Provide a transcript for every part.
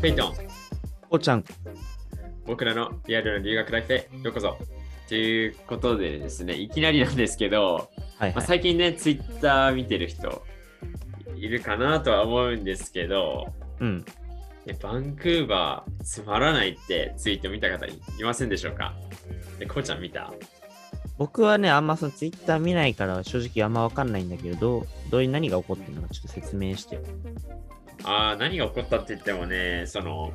ペイトン、おちゃん。僕らのリアルな留学ライフへようこそ。ということでですね、いきなりなんですけど、はい、まあ、はい。最近ね、ツイッター見てる人いるかなとは思うんですけど、うん。ねバンクーバーつまらないってツイート見た方いませんでしょうか？でこうちゃん見た？僕はね、あんまそのツイッター見ないから正直あんまわかんないんだけど、どうどういう何が起こってるのかちょっと説明して。よ。ああ、何が起こったって言ってもね、その、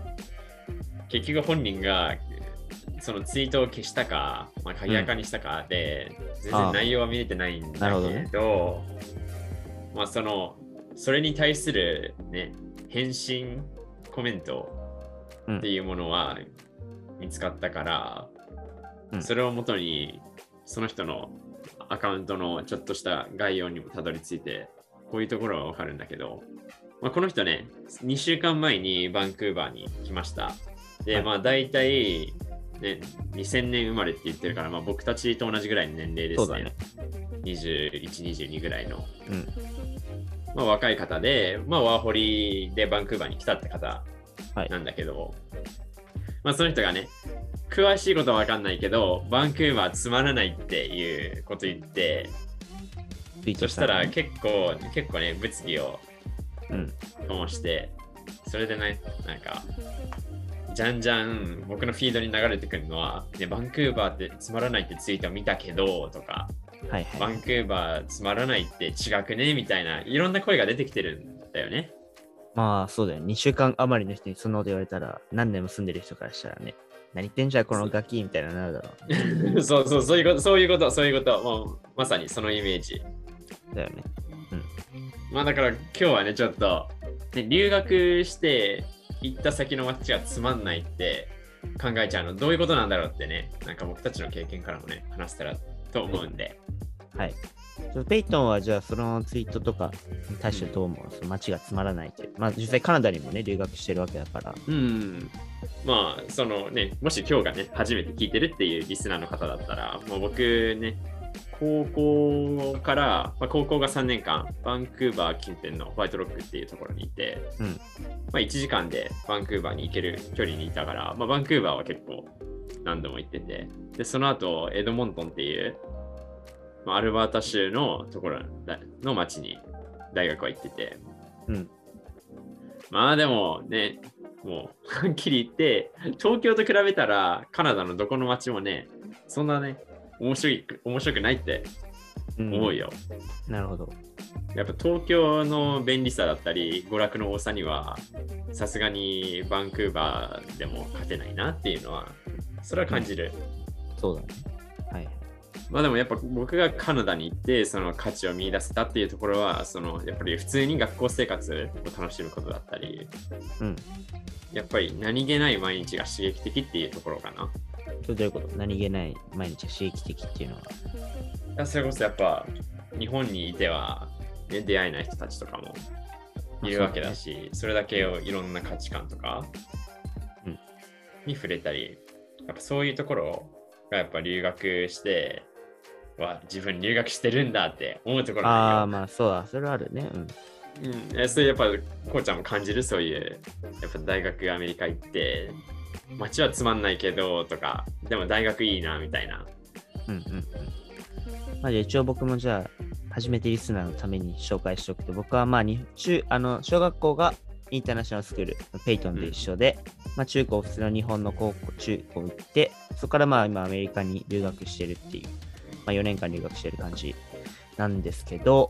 結局本人がそのツイートを消したか、まあ、鍵垢にしたかで、全然内容は見れてないんだなるほどけね。ど、まあその、それに対するね、返信コメントうんっていうものは見つかったから、うんそれをもとにその人のアカウントのちょっとした概要にもたどり着いて、こういうところはわかるんだけど、まあ、この人ね、2週間前にバンクーバーに来ました。で、はいまあ大体、ね、2000年生まれって言ってるから、まあ、僕たちと同じぐらいの年齢ですね。ね21、22ぐらいの。うん。まあ、若い方で、まあ、ワーホリでバンクーバーに来たって方はいなんだけど、まあ、その人がね、詳しいことは分かんないけど、バンクーバーつまらないっていうこと言って、そしたら結構、結構ね、物議をうん。醸して、それでね、なんか、じゃんじゃん僕のフィードに流れてくるのは、ね、バンクーバーってつまらないってツイート見たけど、とか、はいはい。バンクーバーつまらないって違くねみたいな、いろんな声が出てきてるんだよね。まあそうだよ。2週間余りの人にそんなこと言われたら、何年も住んでる人からしたらね、何言ってんじゃんこのガキみたいなのなるだろ そうそう、そういうこと、そういうこと、そういうこと。もうまさにそのイメージ。う。だよね。まあだから今日はね、ちょっと、ね、留学して行った先の街がつまんないって考えちゃうの、どういうことなんだろうってね、なんか僕たちの経験からもね、話せたらと思うんで。はい。ペイトンはじゃあそのツイートとかに対してどう思う、その街がつまらないって。まあ実際カナダにもね、留学してるわけだから。うん。まあ、そのね、もし今日がね、初めて聞いてるっていうリスナーの方だったら、もう僕ね、高校から、まあ、高校が3年間、バンクーバー近辺のホワイトロックっていうところにいて、うんまあ、1時間でバンクーバーに行ける距離にいたから、まあ、バンクーバーは結構何度も行ってて、で、その後、エドモントンっていう、まあ、アルバータ州のところの町に大学は行ってて、うん。まあでもね、もう はっきり言って、東京と比べたらカナダのどこの街もね、そんなね、面白い面白くないってうん思うよ。なるほど。やっぱ東京の便利さだったり、娯楽の多さには、さすがにバンクーバーでも勝てないなっていうのは、それは感じる。そうだね。はい。まあでもやっぱ僕がカナダに行ってその価値を見出せたっていうところはそのやっぱり普通に学校生活を楽しむことだったりうん。やっぱり何気ない毎日が刺激的っていうところかな。それどういうこと？何気ない毎日が刺激的っていうのは？それこそやっぱ日本にいては、ね、出会えない人たちとかもいるわけだし、それだけをいろんな価値観とかうんに触れたり、やっぱそういうところがやっぱ留学して、は自分留学してるんだって思うところああ。まあそうだ。それはあるね。うん。うん、えそれやっぱこうちゃんも感じる？そういうやっぱ大学アメリカ行って街はつまんないけどとかでも大学いいなみたいなうんうんうん。まあ、一応僕もじゃあ、初めてリスナーのために紹介しておくと、僕はまあに中あの小学校がインターナショナルスクール、ペイトンで一緒で、まあ、中高普通の日本の高校、中高行って、そこからまあ今アメリカに留学してるっていう、まあ、4年間留学してる感じなんですけど、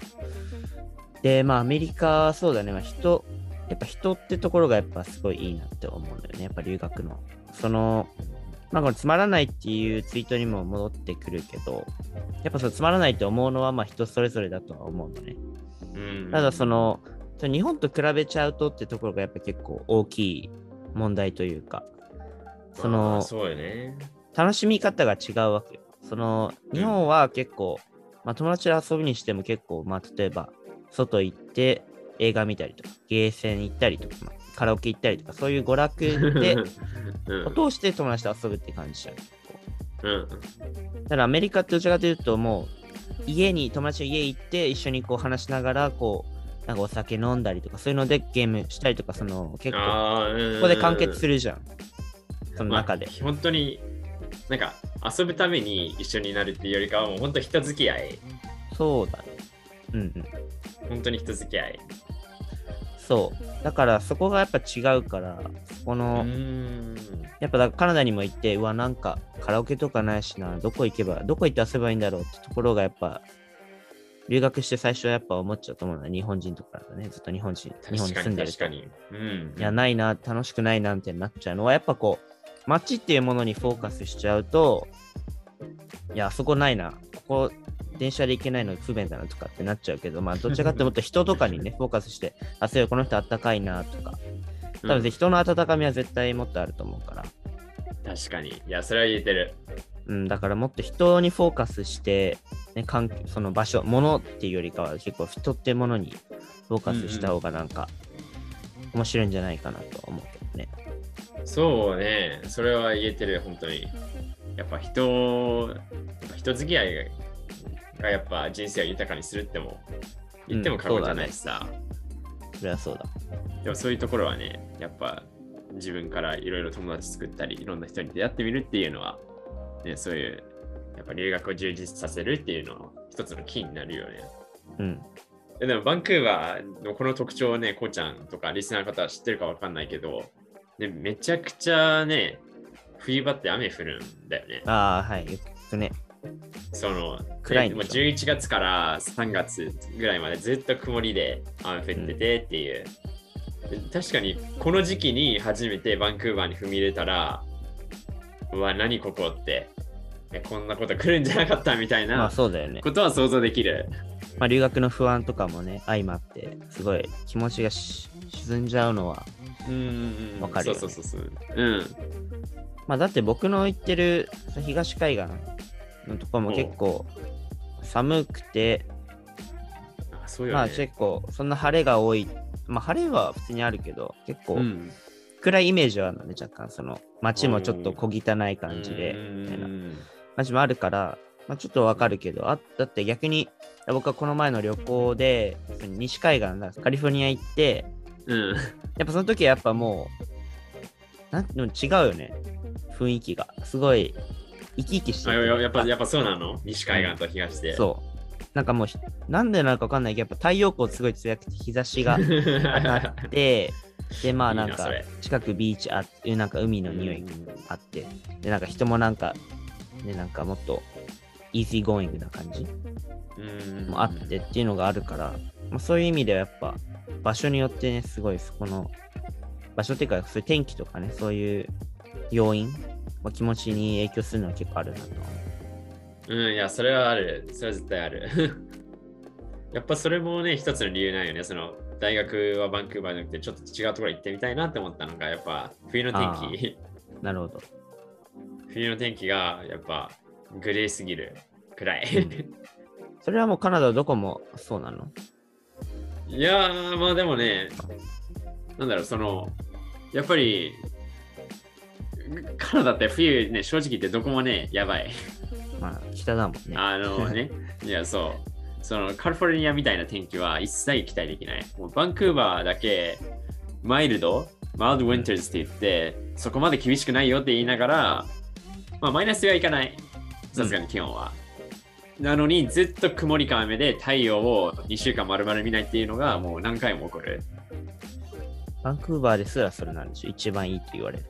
で、まあアメリカはそうだね、まあ、人、やっぱ人ってところがやっぱすごいいいなって思うんだよね、やっぱ留学の。その、まあこれつまらないっていうツイートにも戻ってくるけど、やっぱそのつまらないって思うのはまあ人それぞれだとは思うのね。うんただその、日本と比べちゃうとってところがやっぱ結構大きい問題というか、そまのあ、そうよね楽しみ方が違うわけよ。その、日本は結構、まあ友達と遊びにしても結構、まあ例えば、外行って映画見たりとか、ゲーセン行ったりとか、まあカラオケ行ったりとか、そういう娯楽で、うんを通して友達と遊ぶって感じじゃん。うん。だからアメリカってどちらかというともう家に友達の家行って一緒にこう話しながらこうなんかお酒飲んだりとかそういうのでゲームしたりとかその結構。ここで完結する。るじゃんその中で、まあ本当に、なんか遊ぶために一緒になるっていうよりかは、もう本当人付き合い。そうだねうんうん本当に人付き合い。そうだからそこがやっぱ違うからそこうの、ん。やっぱカナダにも行ってうわなんかカラオケとかないしなどこ行けばどこ行って遊べばいいんだろうってところがやっぱ留学して最初はやっぱ思っちゃうと思うの日本人とかだねずっと日本人日本に住んでると確かに。うん。いや、ないな、楽しくないな、みたいになっちゃうのは、やっぱこう、街っていうものにフォーカスしちゃうと、いや、あそこないな、ここ、電車で行けないの不便だなとかってなっちゃうけど、まあ、どちらかってもっと人とかにね、フォーカスして、あ、そういうこの人あったかいな、とか、多分、人の温かみは絶対もっとあると思うから、確かに。いや、それは言えてる。うん、だからもっと人にフォーカスして、ね、環境その場所、物っていうよりかは、結構人ってものにフォーカスした方がなんか、面白いんじゃないかなと思うけどね。そうね。それは言えてる、本当に。やっぱ人、人付き合いがやっぱ人生を豊かにするっても、言っても過言じゃないしさ。それはそうだ。でもそういうところはね、やっぱ自分からいろいろ友達作ったり、いろんな人に出会ってみるっていうのは、ね、そういう、ぱ留学を充実させるっていうのは一つのキーになるよね。うん。ででもバンクーバーのこの特徴をね、こうちゃんとかリスナーの方は知ってるかわかんないけど、ね、めちゃくちゃね、冬場って雨降るんだよね。ああ、はい。よくね。その、暗いんでしょ？11月から3月ぐらいまでずっと曇りで雨降っててっていう。で確かにこの時期に初めてバンクーバーに踏み入れたら、うわ、何ここって、えこんなこと来るんじゃなかったみたいまあなそうだよね。ことは想像できる。まあ留学の不安とかもね、相まって、すごい気持ちがし沈んじゃうのは。わかるよねそうそうそうそう。うん。まあだって僕の行ってる東海岸のとこも結構寒くて、あそうよね。まあ結構そんな晴れが多い。まあ晴れは普通にあるけど、結構うん暗いイメージはあるのね、若干その街もちょっと小汚い感じで、みたいなうん街もあるから、まあ、ちょっとわかるけど、あだって逆に僕はこの前の旅行で西海岸だカリフォルニア行って、うん。やっぱその時はやっぱもう、なんでも違うよね。雰囲気が。すごい生き生きしてあるややっぱやっぱそうなの？西海岸と東で。そう。なんかもうひ、なんでなのかわかんないけど、やっぱ太陽光すごい強くて日差しが当たって、で、まあなんか近くビーチあって、なんか海の匂いあって、で、なんか人もなんか、ね、なんかもっと easygoing な感じうんもあってっていうのがあるから、まあ、そういう意味ではやっぱ場所によってね、すごいそこの場所っていうか、そういう天気とかね、そういう要因、まあ、気持ちに影響するのは結構あるなと思う。うん、いや、それはある。それは絶対ある。やっぱそれもね、一つの理由なんよね。その大学はバンクーバーじゃなくて、ちょっと違うところ行ってみたいなって思ったのが、やっぱ冬の天気。なるほど。冬の天気がやっぱグレーすぎるくらい。それはもうカナダどこもそうなの？いやー、まあでもね、なんだろう、その、やっぱり、カナダって冬ね、正直言ってどこもね、やばい。まあ、北だもんね。あのね、いや、そう。そのカリフォルニアみたいな天気は一切期待できない。もうバンクーバーだけマイルド、マイルドウィンターズって言って、そこまで厳しくないよって言いながら、まあマイナスはいかない。さすがに気温は。なのにずっと曇りか雨で太陽を2週間丸々見ないっていうのがもう何回も起こる。バンクーバーですらそれなんでしょ？一番いいって言われる。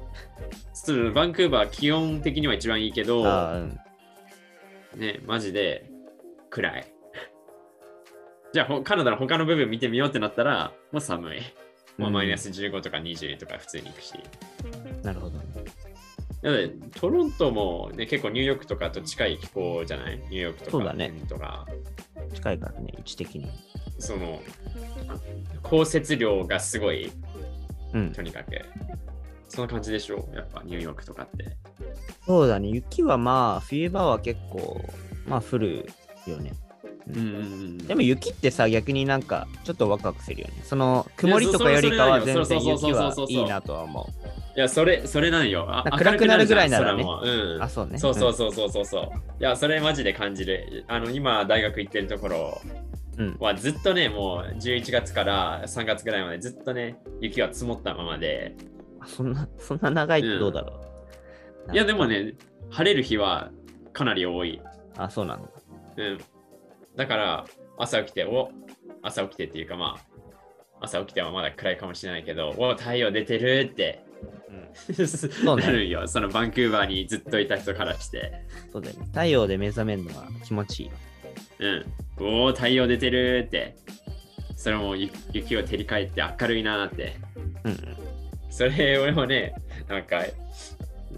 そうバンクーバー気温的には一番いいけど、うん。ね、マジで暗い。じゃあほカナダの他の部分見てみようってなったら、もう寒い。もうマイナス15とか20とか普通に行くし。なるほどね。なので、トロントも、ね、結構ニューヨークとかと近い気候じゃない？ニューヨークとかそうだねとか、近いからね、位置的に。その降雪量がすごい、うん。とにかく。そんな感じでしょう、やっぱニューヨークとかって。そうだね。雪はまあ、冬場は結構、まあ、降るよね。うん。でも雪ってさ、逆になんか、ちょっとワクワクするよね。その、曇りとかよりかは全然雪はいいなとは思う。いや、それ、それなんよ。あ暗くなるぐらいならねもうん。あ、そうね。そうそうそうそうそうそう。いや、それマジで感じる。あの、今、大学行ってるところうん。うん。はずっとね、もう11月から3月ぐらいまでずっとね、雪が積もったままで。あそんな、そんな長いってどうだろう。いや、でも。ね、晴れる日はかなり多い。あ、そうなんだ。うん。だから、朝起きて、お朝起きてっていうかまあ、朝起きてはまだ暗いかもしれないけど、お太陽出てるってうん。うねなるんよ。そのバンクーバーにずっといた人からして。そうだよね。太陽で目覚めるのは気持ちいい。うん。おお、太陽出てるって。それもゆ雪を照り返って明るいなって。うんうん。それをね、なんか、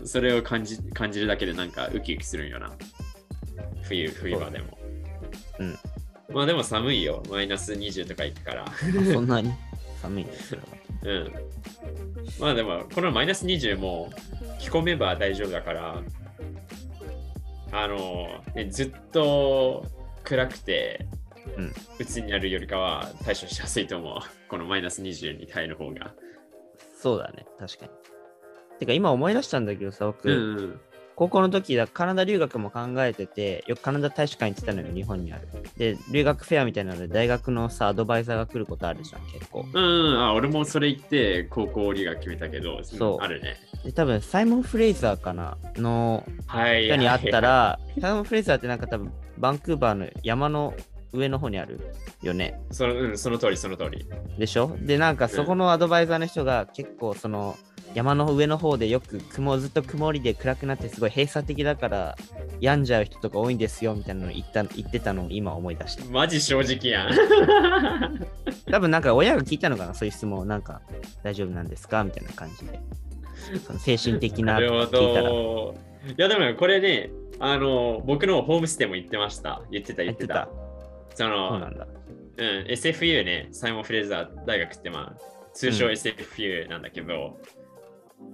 それを感じ感じるだけでなんかウキウキするんよな。冬、冬場でも。うん。まあでも寒いよ。マイナス20とか行くから。あそんなに？寒いんですよ。うん。まあでも、このマイナス20も着込めば大丈夫だから、あの、ねずっと暗くて、うん鬱になるよりかは対処しやすいと思う。このマイナス20に耐える方が。そうだね。確かに。てか今思い出したんだけどさ、僕、うん。高校の時だカナダ留学も考えてて、よくカナダ大使館行ってたのよ、日本にある。で、留学フェアみたいなので大学のさ、アドバイザーが来ることあるじゃん、結構。うん、あ俺もそれ言って高校留学決めたけど、そうんあるね。で、多分サイモン・フレイザーかなのはい。人に会ったら、サイモン・フレイザーってなんか多分バンクーバーの山の上の方にあるよね。その、うん、その通り、その通り。でしょ？で、なんかそこのアドバイザーの人が結構その山の上の方でよく雲ずっと曇りで暗くなってすごい閉鎖的だから病んじゃう人とか多いんですよみたいなの言った言ってたのを今思い出した。マジ正直やん。多分なんか親が聞いたのかなそういう質問なんか大丈夫なんですかみたいな感じで。その精神的ななるほ聞いたら。ど。いや、でもこれね、あの、僕のホームステイも言ってました。言ってた、言ってた。そそうの、なんだ。うん、SFU ね、サイモン・フレーザー大学って、まあ、通称うん SFU なんだけど、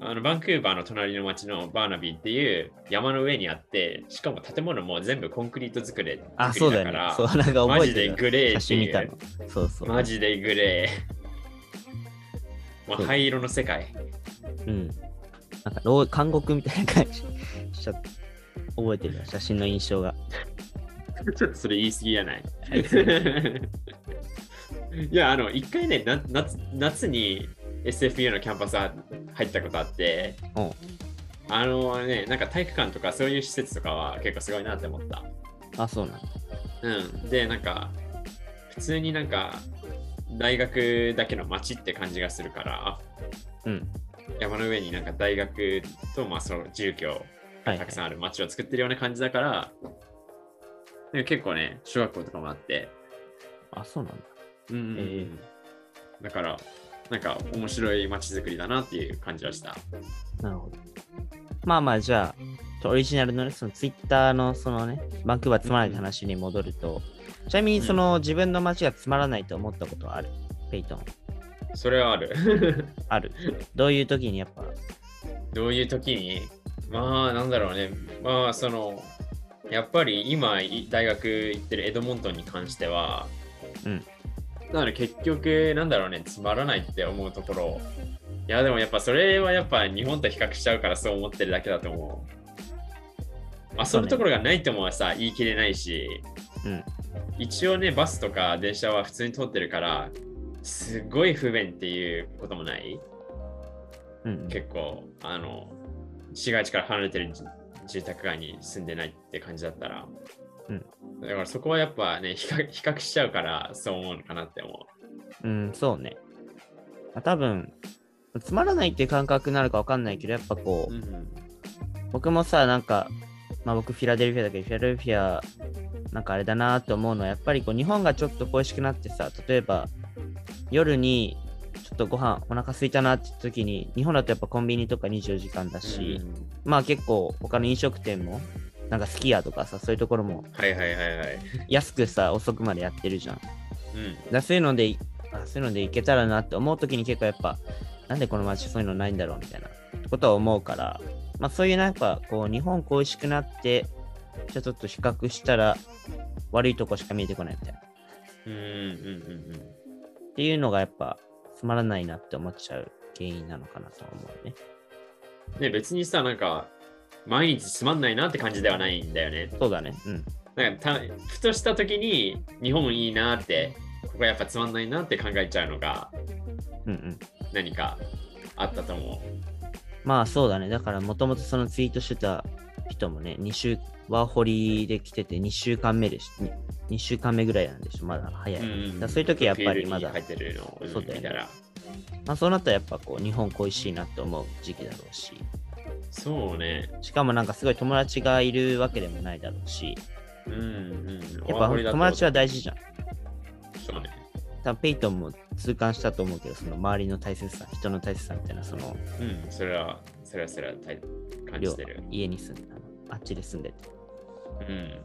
あのバンクーバーの隣の町のバーナビーっていう山の上にあって、しかも建物も全部コンクリート作りあ、そうだよね。そう、なんかマジで。グレーいう。。そうそう。マジでグレー。もうそう灰色の世界。うん。なんか、牢監獄みたいな感じしちゃって。覚えてるわ写真の印象が。ちょっとそれ言い過ぎやない。いや、あの、一回ね、な夏夏に SFU のキャンパス入ったことあって、うん。あのね、なんか体育館とかそういう施設とかは結構すごいなって思った。あ、そうなんだ。うん。で、なんか、普通になんか、大学だけの街って感じがするから、うん。山の上になんか大学と、まあ、その住居はい、がたくさんある街を作ってるような感じだから、で結構ね、小学校とかもあって、あ、そうなんだ。うんうんうんえだから、なんか面白い街づくりだなっていう感じはした。なるほど。まあまあ、じゃあ、オリジナルのね、そのツイッターのそのね、バンクーバーつまらないって話に戻ると、ちなみにその自分の街がつまらないと思ったことはある？ペイトン。それはある。ある。どういう時にやっぱ、どういう時に？まあ、なんだろうね。まあ、その、やっぱり今、い大学行ってるエドモントンに関しては、うん。だから結局、なんだろうね、つまらないって思うところ。いや、でもやっぱそれはやっぱ日本と比較しちゃうからそう思ってるだけだと思う。遊ぶところがないともさ、言い切れないし、うん。一応ね、バスとか電車は普通に通ってるから、すごい不便っていうこともないうん。結構、あの、市街地から離れてるじ住宅街に住んでないって感じだったら、うん。だからそこはやっぱね、比較 比較しちゃうからそう思うのかなって思うん、そうね。まあ、多分、つまらないっていう感覚になるかわかんないけど、やっぱこう。う、うん僕もさ、なんか、まあ僕フィラデルフィアだけど、フィラデルフィア、なんかあれだなと思うのは、やっぱりこう日本がちょっと恋しくなってさ、例えば夜にちょっとご飯お腹空いたなって時に、日本だとやっぱコンビニとか24時間だし、うんまあ結構他の飲食店も、なんかスキヤとかさ、そういうところもはいはいはいはい。安くさ、遅くまでやってるじゃん。うん。だそういうので、あそういうのでいけたらなって思う時に結構やっぱ、なんでこの街そういうのないんだろうみたいなことは思うから、まあそういうなんかこう日本恋しくなって、じゃあちょっと比較したら悪いとこしか見えてこないみたいな。っうんうんうんていうのがやっぱつまらないなって思っちゃう原因なのかなと思うね。ね、別にさ、なんか、毎日つまんないなって感じではないんだよね。そうだね。うん。なんかたふとした時に日本いいなって、ここやっぱつまんないなって考えちゃうのがうんうん。何かあったと思まあそうだね。だからもともとそのツイートしてた人もね、2週、ワーホリで来てて2週間目でし、2, 週間目ぐらいなんでしょ。まだ早い。う。うんだからそういう時はやっぱりまだ入ってるのをそうだよね。まあそうなったらやっぱこう日本恋しいなって思う時期だろうし、そうね。しかもなんかすごい友達がいるわけでもないだろうし、うんうん。やっぱ友達は大事じゃん。そうね。多分ペイトンも痛感したと思うけど、その周りの大切さ、人の大切さみたいな、そのうん、それは、それはそれは大感量じてる。家に住んであっちで住んでて。うん。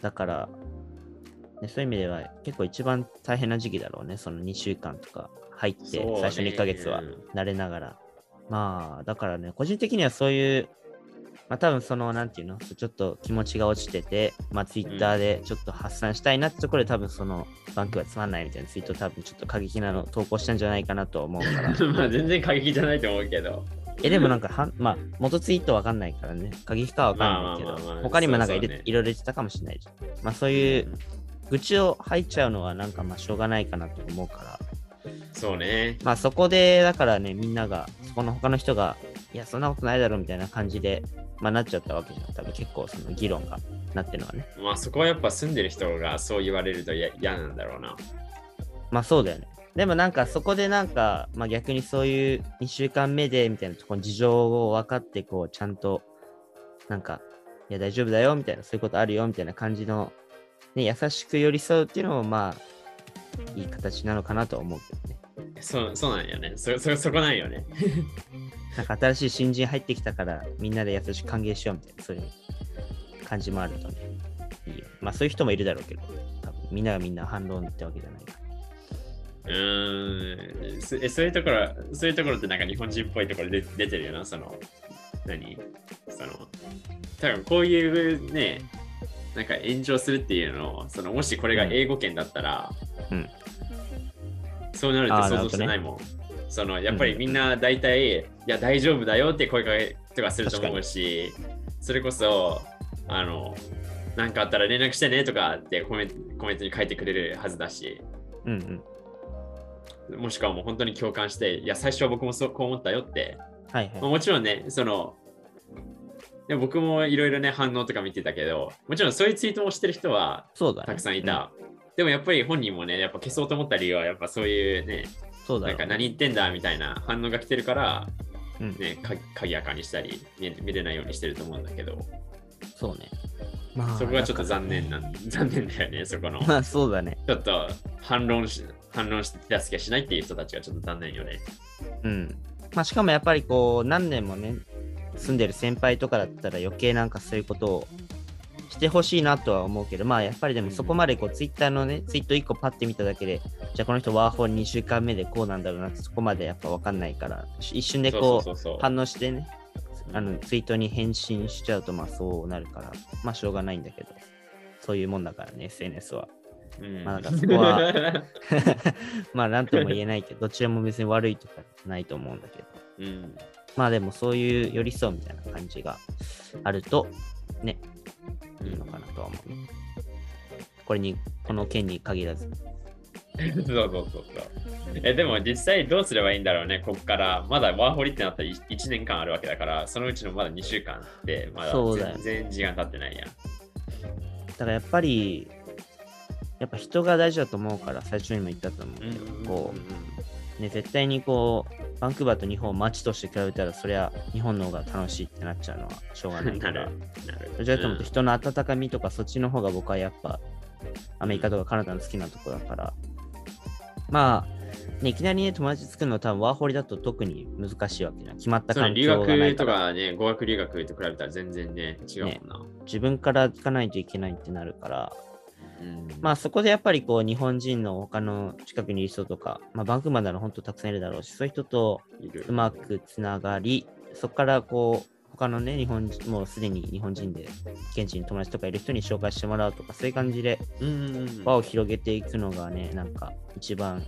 だから、ね、そういう意味では結構一番大変な時期だろうね。その2週間とか入って、そうね最初の1ヶ月は慣れながら。まあ、だからね、個人的にはそういう、まあ多分その、なんていうの、ちょっと気持ちが落ちてて、まあツイッターでちょっと発散したいなってところで多分その、バンクはつまんないみたいなツイート多分ちょっと過激なの投稿したんじゃないかなと思うから。まあ全然過激じゃないと思うけど。え、でもなんかはん、まあ、元ツイートわかんないからね、過激かはわかんないけど、まあまあまあまあ他にもなんかいろいろ言ってたかもしれないじゃん。まあそういう、愚痴を吐いちゃうのはなんかまあしょうがないかなと思うから、そうね。まあそこで、だからね、みんなが、そこの他の人が、いや、そんなことないだろみたいな感じで、まあなっちゃったわけじゃん。多分結構その議論がなってるのはね。まあそこはやっぱ住んでる人がそう言われるとや嫌なんだろうな。まあそうだよね。でもなんかそこでなんか、まあ逆にそういう2週間目でみたいなところの事情を分かって、こうちゃんと、なんか、いや大丈夫だよみたいな、そういうことあるよみたいな感じの、ね、優しく寄り添うっていうのもまあ、いい形なのかなとは思うけどね。そうそうなんよね。そそそこなんよね。なんか新しい新人入ってきたから、みんなで優しく歓迎しようみたいな、そういう感じもあるとね、いいよ。まあそういう人もいるだろうけど、多分みんながみんな反論ってわけじゃないから。うーんそえそういうところ、そういうところってなんか日本人っぽいところで出てるよな、その、何？その、多分こういうね、なんか炎上するっていうのを、そのもしこれが英語圏だったら、うんそうなるって想像してないもん。そのやっぱりみんな大体、いや大丈夫だよって声かけとかすると思うし、それこそ、あの、なんかあったら連絡してねとかってコメントコメントに書いてくれるはずだし、うんうん。もしくはもう本当に共感して、いや、最初は僕もそうこう思ったよって、はいはい。まあ、もちろんね、その、でも僕もいろいろね、反応とか見てたけど、もちろんそういうツイートをしてる人は。たくさんいた。でもやっぱり本人もね、やっぱ消そうと思った理由は、やっぱそういうね、うん。そうだなんか何言ってんだみたいな反応が来てるから、うんね、か鍵やかにしたり見、見れないようにしてると思うんだけど、そうね。まあ、そこがちょっと残念な。残念だよね、そこの。まあそうだね。ちょっと反論し、反論して手助けしないっていう人たちがちょっと残念よね。うん。まあしかもやっぱりこう、何年もね、住んでる先輩とかだったら余計なんかそういうことをしてほしいなとは思うけど、まあやっぱりでもそこまでこう、ツイッターのね、ツイート1個パッて見ただけで、じゃあこの人ワーホン2週間目でこうなんだろうなってそこまでやっぱ分かんないから、一瞬でこう、反応してね、あのツイートに返信しちゃうとまあそうなるから、まあしょうがないんだけど、そういうもんだからね、SNS は。うん。まあなんかそこは まあなんとも言えないけど、どちらも別に悪いとかないと思うんだけど。うん、まあでもそういう寄り添うみたいな感じがあると、ね、いいのかなとは思うね。これに、この件に限らず。そうそうそうそう。え、でも実際どうすればいいんだろうね、ここから。まだワーホリってなったら1年間あるわけだから、そのうちのまだ2週間で、まだ全然時間経ってないやん。だからやっぱり、やっぱ人が大事だと思うから、最初にも言ったと思うけど、こう、ね、絶対にこう、バンクーバーと日本を街として比べたら、そりゃ日本の方が楽しいってなっちゃうのはしょうがないか ならる。。なる。どちらかというと人の温かみとかそっちの方が僕はやっぱアメリカとかカナダの好きなとこだからまあ、ね、いきなりね友達作るのは多分ワーホリだと特に難しいわけじゃん決まった環境がない学とかね、語学留学と比べたら全然ね、違うもんな。自分から行かないといけないってなるからうんまあそこでやっぱりこう日本人の他の近くにいる人とか、まあ、バンクーバーなら本当たくさんいるだろうしそういう人とうまくつながりそこからこう他のね日本人もうすでに日本人で現地に友達とかいる人に紹介してもらうとかそういう感じで輪を広げていくのがね、なんか一番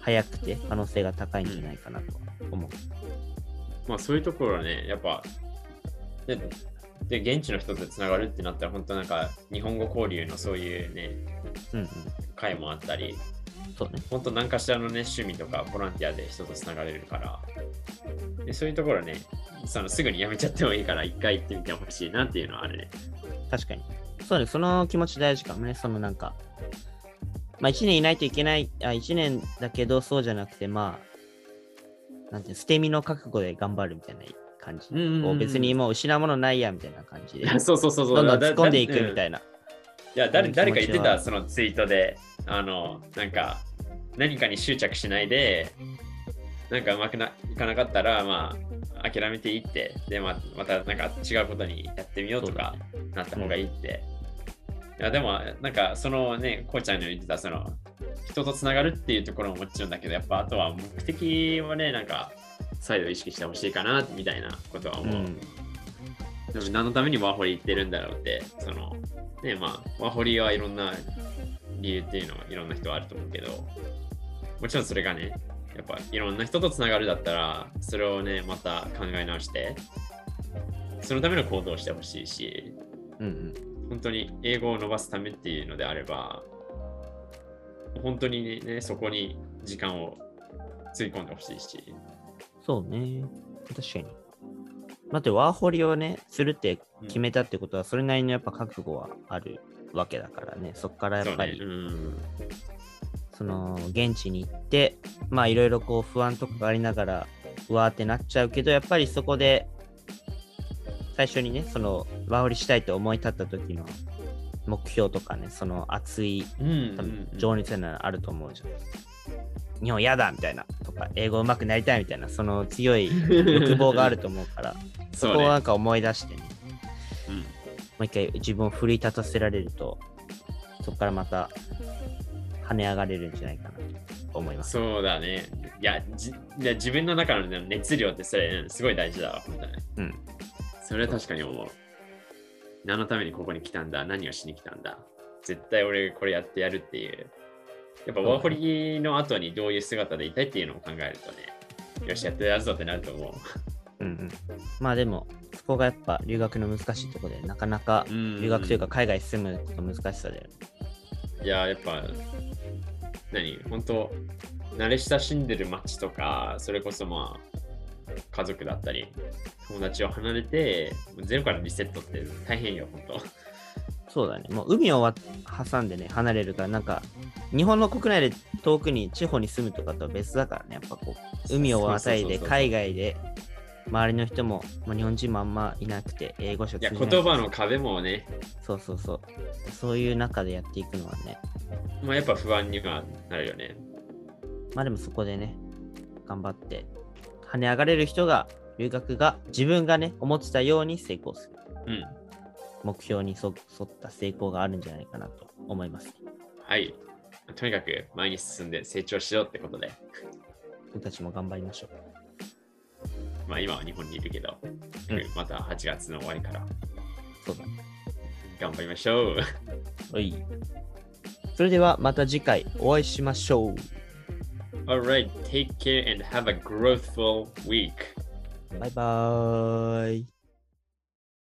早くて可能性が高いんじゃないかなと思う。まあそういうところはね、やっぱ、で、で現地の人とつながるってなったら、本当なんか日本語交流のそういうね、うんうん。会もあったり、そうね。本当何かしらのね、趣味とかボランティアで人とつながれるから、でそういうところね、そのすぐにやめちゃってもいいから、一回行ってみてほしいなっていうのはあるね。確かに。そうね、その気持ち大事かもね。そのなんか、まあ1年いないといけない、あ、1年だけどそうじゃなくて、まあ、なんて捨て身の覚悟で頑張るみたいな感じ。う別にもう失うものないやみたいな感じで、そうそうそうそう。どんどん突っ込んでいくみいたいな。いや、誰うん誰か言ってた、そのツイートで、あの、なんか、何かに執着しないで、なんかうまくないかなかったら、まあ、諦めていいって、で、ままたなんか違うことにやってみようとかなった方がいいって。いや、でも、なんか、そのね、こうちゃんの言ってた、その、人とつながるっていうところももちろんだけど、やっぱあとは目的をね、なんか、再度意識してほしいかな、みたいなことは思う。うんでも何のためにワーホリ行ってるんだろうって、その、ね、まあ、ワーホリはいろんな理由っていうのはいろんな人はあると思うけど、もちろんそれがね、やっぱいろんな人とつながるだったら、それをね、また考え直して、そのための行動をしてほしいし、うんうん。本当に英語を伸ばすためっていうのであれば、本当にね、そこに時間をつぎ込んでほしいし、そうね。確かに。だってワーホリをね、するって決めたってことは、それなりのやっぱ覚悟はあるわけだからね。そこからやっぱり、そうねうんその現地に行って、まあいろいろこう不安とかがありながら、うわーってなっちゃうけど、やっぱりそこで、最初にね、そのワーホリしたいと思い立った時の目標とかね、その熱いうんうんうん情熱なのあると思うじゃん。日本嫌だみたいなとか、英語上手くなりたいみたいな、その強い 欲望があると思うから、そこをなんか思い出してね、うんもう一回自分を奮い立たせられると、そこからまた跳ね上がれるんじゃないかなと思います。そうだね。いや、じ自分の中のね熱量ってそれ、うんすごい大事だわ、本当に。うん。それは確かに思う。何のためにここに来たんだ何をしに来たんだ絶対俺これやってやるっていう。やっぱワーホリの後にどういう姿でいたいっていうのを考えるとね、よし、やってやるぞってなると思うんうん。まあでも、そこがやっぱ留学の難しいところで、なかなか留学というか海外住むこと難しさで、いや、やっぱ、何本当慣れ親しんでる街とか、それこそまあ、家族だったり、友達を離れて、ゼロからリセットって大変よ、本当。そうだね。もう海をわ挟んでね、離れるから、なんか、日本の国内で遠くに地方に住むとかとは別だからね、やっぱこう、海を渡いで海外で、周りの人も、もう日本人もあんまいなくて、英語しかいや、言葉の壁もね、そうそうそう。そういう中でやっていくのはね、まあ、やっぱ不安にはなるよね。まあでもそこでね、頑張って、跳ね上がれる人が、留学が自分がね、思ってたように成功する。うん。目標にそ沿った成功があるんじゃないかなと思います。はい。とにかく前に進んで成長しようってことで、僕たちも頑張りましょう。まあ今は日本にいるけど、うんまた8月の終わりからそうだね。頑張りましょう。はい。それではまた次回お会いしましょう。Alright, take care and have a growthful week. バイバーイ。